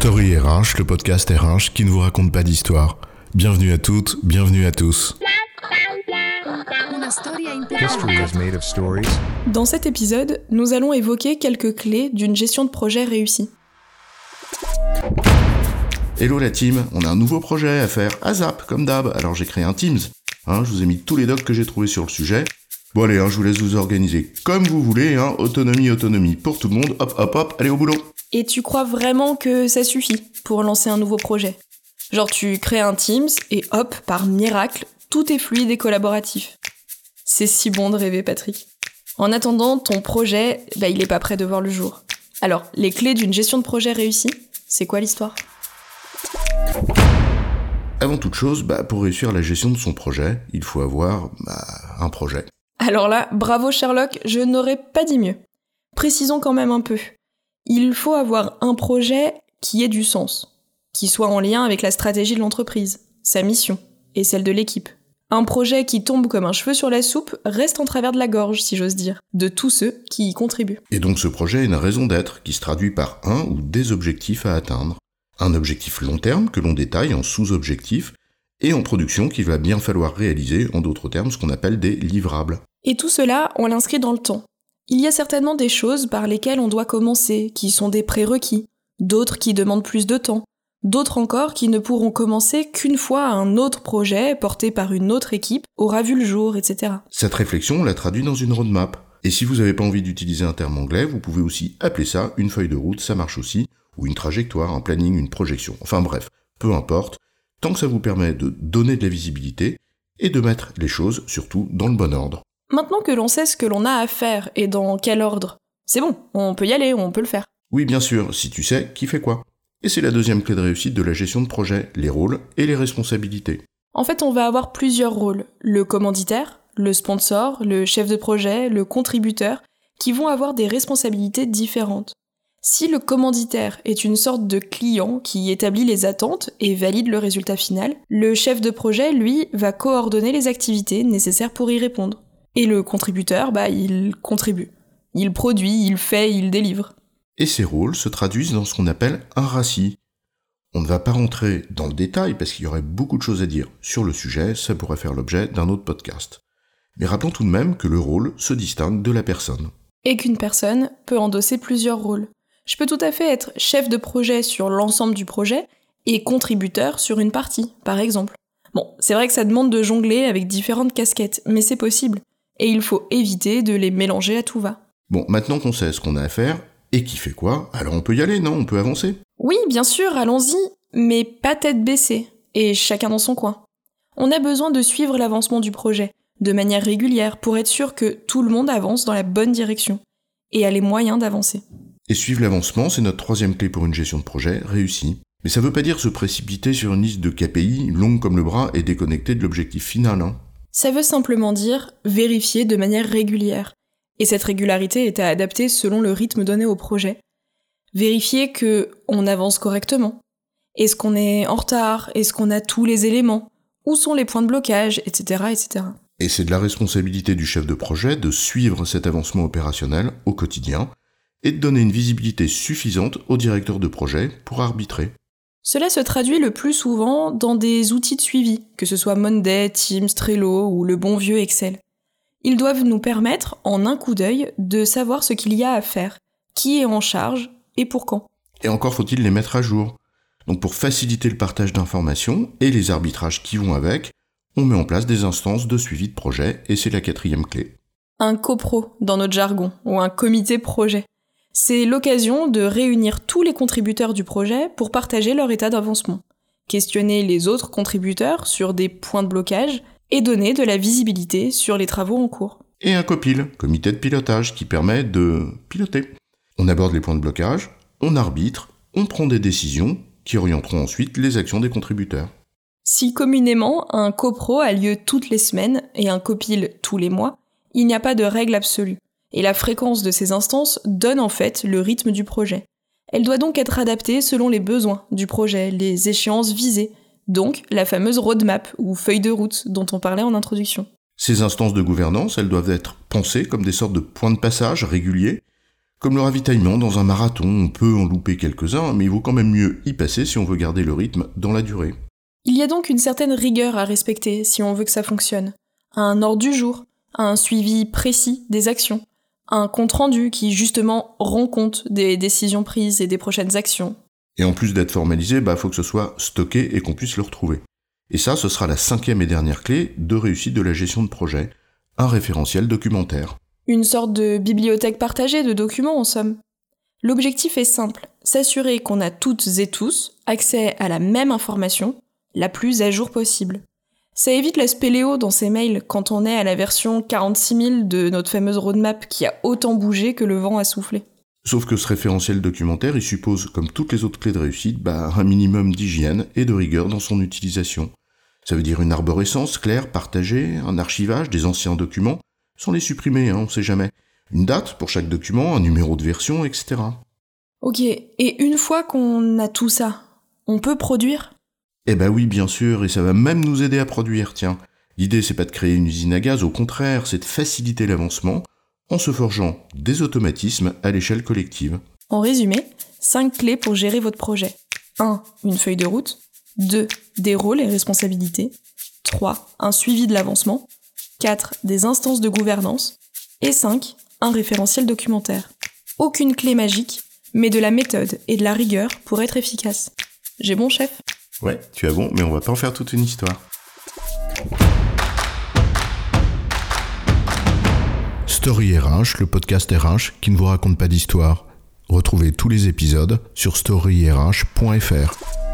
Story RH, le podcast RH qui ne vous raconte pas d'histoire. Bienvenue à toutes, bienvenue à tous. Dans cet épisode, nous allons évoquer quelques clés d'une gestion de projet réussie. Hello la team, on a un nouveau projet à faire, ASAP, comme d'hab, alors j'ai créé un Teams. Hein, je vous ai mis tous les docs que j'ai trouvés sur le sujet. Bon allez, hein, je vous laisse vous organiser comme vous voulez, hein, autonomie, autonomie pour tout le monde, hop hop hop, allez au boulot. Et tu crois vraiment que ça suffit pour lancer un nouveau projet? Genre tu crées un Teams et hop, par miracle, tout est fluide et collaboratif. C'est si bon de rêver, Patrick. En attendant, ton projet, bah, il est pas prêt de voir le jour. Alors, les clés d'une gestion de projet réussie, c'est quoi l'histoire? Avant toute chose, bah, pour réussir la gestion de son projet, il faut avoir bah, un projet. Alors là, bravo Sherlock, je n'aurais pas dit mieux. Précisons quand même un peu. Il faut avoir un projet qui ait du sens, qui soit en lien avec la stratégie de l'entreprise, sa mission et celle de l'équipe. Un projet qui tombe comme un cheveu sur la soupe reste en travers de la gorge, si j'ose dire, de tous ceux qui y contribuent. Et donc ce projet a une raison d'être qui se traduit par un ou des objectifs à atteindre. Un objectif long terme que l'on détaille en sous-objectifs et en production qu'il va bien falloir réaliser, en d'autres termes, ce qu'on appelle des livrables. Et tout cela, on l'inscrit dans le temps. Il y a certainement des choses par lesquelles on doit commencer, qui sont des prérequis, d'autres qui demandent plus de temps, d'autres encore qui ne pourront commencer qu'une fois un autre projet porté par une autre équipe aura vu le jour, etc. Cette réflexion, on la traduit dans une roadmap. Et si vous n'avez pas envie d'utiliser un terme anglais, vous pouvez aussi appeler ça une feuille de route, ça marche aussi, ou une trajectoire, un planning, une projection. Enfin bref, peu importe, tant que ça vous permet de donner de la visibilité et de mettre les choses surtout dans le bon ordre. Maintenant que l'on sait ce que l'on a à faire et dans quel ordre, c'est bon, on peut y aller, on peut le faire. Oui, bien sûr, si tu sais qui fait quoi. Et c'est la deuxième clé de réussite de la gestion de projet, les rôles et les responsabilités. En fait, on va avoir plusieurs rôles. Le commanditaire, le sponsor, le chef de projet, le contributeur, qui vont avoir des responsabilités différentes. Si le commanditaire est une sorte de client qui établit les attentes et valide le résultat final, le chef de projet, lui, va coordonner les activités nécessaires pour y répondre. Et le contributeur, bah, il contribue. Il produit, il fait, il délivre. Et ces rôles se traduisent dans ce qu'on appelle un RACI. On ne va pas rentrer dans le détail parce qu'il y aurait beaucoup de choses à dire sur le sujet, ça pourrait faire l'objet d'un autre podcast. Mais rappelons tout de même que le rôle se distingue de la personne. Et qu'une personne peut endosser plusieurs rôles. Je peux tout à fait être chef de projet sur l'ensemble du projet et contributeur sur une partie, par exemple. Bon, c'est vrai que ça demande de jongler avec différentes casquettes, mais c'est possible. Et il faut éviter de les mélanger à tout va. Bon, maintenant qu'on sait ce qu'on a à faire, et qui fait quoi, alors on peut y aller, non? On peut avancer? Oui, bien sûr, allons-y, mais pas tête baissée, et chacun dans son coin. On a besoin de suivre l'avancement du projet, de manière régulière, pour être sûr que tout le monde avance dans la bonne direction, et a les moyens d'avancer. Et suivre l'avancement, c'est notre troisième clé pour une gestion de projet réussie. Mais ça veut pas dire se précipiter sur une liste de KPI longue comme le bras et déconnectée de l'objectif final. Hein. Ça veut simplement dire vérifier de manière régulière. Et cette régularité est à adapter selon le rythme donné au projet. Vérifier que on avance correctement. Est-ce qu'on est en retard? Est-ce qu'on a tous les éléments? Où sont les points de blocage? Etc. etc. Et c'est de la responsabilité du chef de projet de suivre cet avancement opérationnel au quotidien et de donner une visibilité suffisante au directeur de projet pour arbitrer. Cela se traduit le plus souvent dans des outils de suivi, que ce soit Monday, Teams, Trello ou le bon vieux Excel. Ils doivent nous permettre, en un coup d'œil, de savoir ce qu'il y a à faire, qui est en charge et pour quand. Et encore faut-il les mettre à jour. Donc pour faciliter le partage d'informations et les arbitrages qui vont avec, on met en place des instances de suivi de projet et c'est la quatrième clé. Un copro dans notre jargon, ou un comité projet. C'est l'occasion de réunir tous les contributeurs du projet pour partager leur état d'avancement, questionner les autres contributeurs sur des points de blocage et donner de la visibilité sur les travaux en cours. Et un copil, comité de pilotage, qui permet de piloter. On aborde les points de blocage, on arbitre, on prend des décisions qui orienteront ensuite les actions des contributeurs. Si communément un copro a lieu toutes les semaines et un copil tous les mois, il n'y a pas de règle absolue et la fréquence de ces instances donne en fait le rythme du projet. Elle doit donc être adaptée selon les besoins du projet, les échéances visées, donc la fameuse roadmap ou feuille de route dont on parlait en introduction. Ces instances de gouvernance, elles doivent être pensées comme des sortes de points de passage réguliers, Comme le ravitaillement dans un marathon, on peut en louper quelques-uns, mais il vaut quand même mieux y passer si on veut garder le rythme dans la durée. Il y a donc une certaine rigueur à respecter si on veut que ça fonctionne. Un ordre du jour, un suivi précis des actions, un compte-rendu qui justement rend compte des décisions prises et des prochaines actions. Et en plus d'être formalisé, bah faut que ce soit stocké et qu'on puisse le retrouver. Et ça, ce sera la cinquième et dernière clé de réussite de la gestion de projet, un référentiel documentaire. Une sorte de bibliothèque partagée de documents en somme. L'objectif est simple, s'assurer qu'on a toutes et tous accès à la même information, la plus à jour possible. Ça évite la spéléo dans ces mails quand on est à la version 46 000 de notre fameuse roadmap qui a autant bougé que le vent a soufflé. Sauf que ce référentiel documentaire, il suppose, comme toutes les autres clés de réussite, bah, un minimum d'hygiène et de rigueur dans son utilisation. Ça veut dire une arborescence claire, partagée, un archivage des anciens documents, sans les supprimer, hein, on sait jamais. Une date pour chaque document, un numéro de version, etc. Ok, et une fois qu'on a tout ça, on peut produire? Eh ben oui, bien sûr, et ça va même nous aider à produire, tiens. L'idée, c'est pas de créer une usine à gaz, au contraire, c'est de faciliter l'avancement, en se forgeant des automatismes à l'échelle collective. En résumé, 5 clés pour gérer votre projet. 1. Une feuille de route. 2. Des rôles et responsabilités. 3. Un suivi de l'avancement. 4. Des instances de gouvernance. Et 5. Un référentiel documentaire. Aucune clé magique, mais de la méthode et de la rigueur pour être efficace. J'ai bon chef Ouais, tu as bon, mais on va pas en faire toute une histoire. Story RH, le podcast RH qui ne vous raconte pas d'histoire. Retrouvez tous les épisodes sur storyrh.fr.